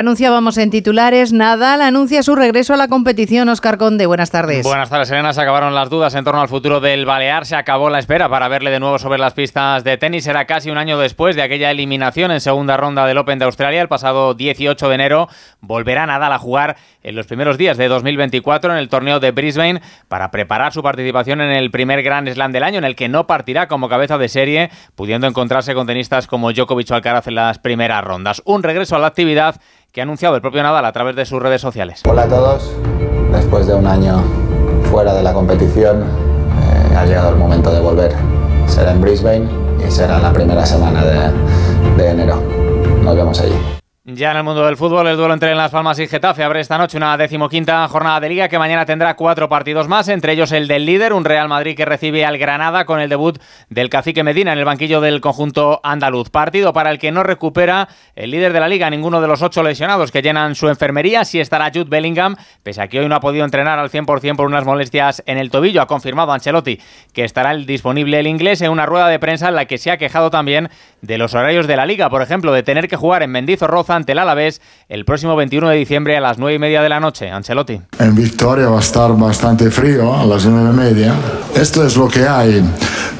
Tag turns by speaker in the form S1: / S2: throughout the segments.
S1: Anunciábamos en titulares, Nadal anuncia su regreso a la competición. Oscar Conde, buenas tardes.
S2: Buenas tardes, Elena. Se acabaron las dudas en torno al futuro del Balear. Se acabó la espera para verle de nuevo sobre las pistas de tenis. Era casi un año después de aquella eliminación en segunda ronda del Open de Australia, el pasado 18 de enero. Volverá Nadal a jugar en los primeros días de 2024 en el torneo de Brisbane para preparar su participación en el primer Grand Slam del año, en el que no partirá como cabeza de serie, pudiendo encontrarse con tenistas como Djokovic o Alcaraz en las primeras rondas. Un regreso a la actividad que ha anunciado el propio Nadal a través de sus redes sociales.
S3: Hola a todos, después de un año fuera de la competición, eh, ha llegado el momento de volver. Será en Brisbane y será la primera semana de, de enero. Nos vemos allí.
S2: Ya en el mundo del fútbol, el duelo entre Las Palmas y Getafe abre esta noche una decimoquinta jornada de liga que mañana tendrá cuatro partidos más, entre ellos el del líder, un Real Madrid que recibe al Granada con el debut del cacique Medina en el banquillo del conjunto andaluz. Partido para el que no recupera el líder de la liga, ninguno de los ocho lesionados que llenan su enfermería. Sí estará Jude Bellingham, pese a que hoy no ha podido entrenar al 100% por unas molestias en el tobillo. Ha confirmado Ancelotti que estará disponible el inglés en una rueda de prensa en la que se ha quejado también de los horarios de la liga, por ejemplo, de tener que jugar en Mendizorroza ante el Alavés el próximo 21 de diciembre a las 9 y media de la noche. Ancelotti.
S4: En Victoria va a estar bastante frío a las 9 y media. Esto es lo que hay.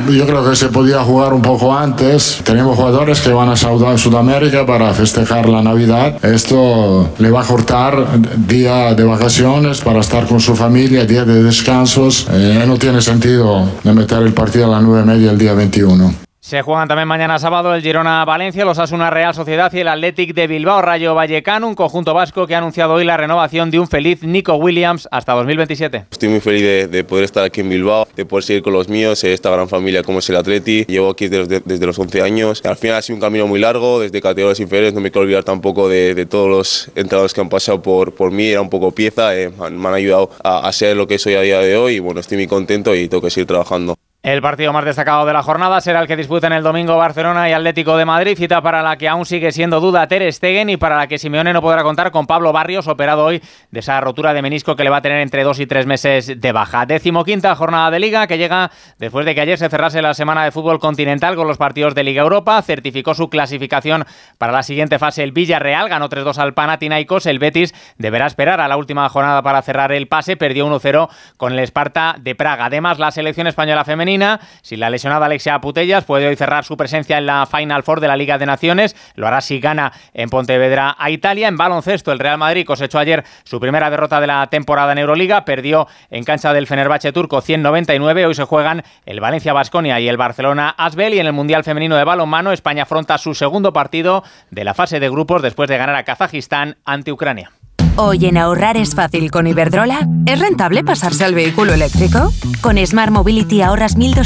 S4: Yo creo que se podía jugar un poco antes. Tenemos jugadores que van a Sudamérica para festejar la Navidad. Esto le va a cortar día de vacaciones para estar con su familia, día de descansos. Eh, no tiene sentido de meter el partido a las 9 y media el día 21.
S2: Se juegan también mañana sábado el Girona Valencia, los Asuna Real Sociedad y el Athletic de Bilbao Rayo Vallecano, un conjunto vasco que ha anunciado hoy la renovación de un feliz Nico Williams hasta 2027.
S5: Estoy muy feliz de, poder estar aquí en Bilbao, de poder seguir con los míos, esta gran familia como es el Athletic. Llevo aquí desde, desde los 11 años. Al final ha sido un camino muy largo, desde categorías inferiores. No me quiero olvidar tampoco de, todos los entrenadores que han pasado por, por mí. Era un poco pieza, eh, me han ayudado a, a ser lo que soy a día de hoy. Y bueno, estoy muy contento y tengo que seguir trabajando.
S2: El partido más destacado de la jornada será el que disputen el domingo Barcelona y Atlético de Madrid, cita para la que aún sigue siendo duda Ter Stegen y para la que Simeone no podrá contar con Pablo Barrios, operado hoy de esa rotura de menisco que le va a tener entre dos y tres meses de baja. Décimo quinta jornada de Liga que llega después de que ayer se cerrase la semana de fútbol continental con los partidos de Liga Europa, certificó su clasificación para la siguiente fase el Villarreal, ganó 3-2 al Panathinaikos, el Betis deberá esperar a la última jornada para cerrar el pase, perdió 1-0 con el Esparta de Praga. Además, la selección española femenina, si la lesionada Alexia Putellas puede hoy cerrar su presencia en la Final Four de la Liga de Naciones. Lo hará si gana en Pontevedra a Italia. En baloncesto, el Real Madrid cosechó ayer su primera derrota de la temporada en Euroliga. Perdió en cancha del Fenerbahce turco 199. Hoy se juegan el Valencia Basconia y el Barcelona Asbel. Y en el Mundial Femenino de Balonmano, España afronta su segundo partido de la fase de grupos después de ganar a Kazajistán ante Ucrania.
S6: Hoy en ahorrar es fácil con Iberdrola. ¿Es rentable pasarse al vehículo eléctrico? Con Smart Mobility ahorras 1.200